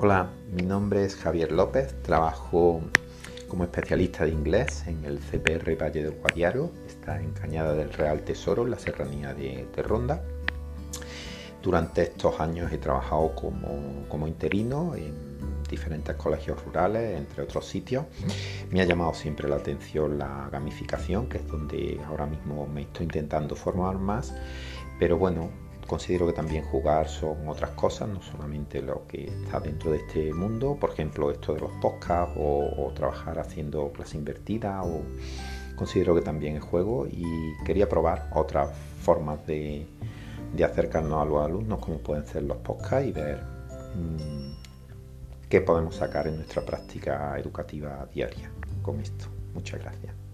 Hola, mi nombre es Javier López, trabajo como especialista de inglés en el CPR Valle del Guadiaro, está en Cañada del Real Tesoro, en la serranía de, Ronda. Durante estos años he trabajado como interino en diferentes colegios rurales, entre otros sitios. Me ha llamado siempre la atención la gamificación, que es donde ahora mismo me estoy intentando formar más, pero bueno, Considero que también jugar son otras cosas, no solamente lo que está dentro de este mundo, por ejemplo, esto de los podcasts o, trabajar haciendo clase invertida, o considero que también es juego y quería probar otras formas de, acercarnos a los alumnos, como pueden ser los podcasts y ver mm, qué podemos sacar en nuestra práctica educativa diaria con esto. Muchas gracias.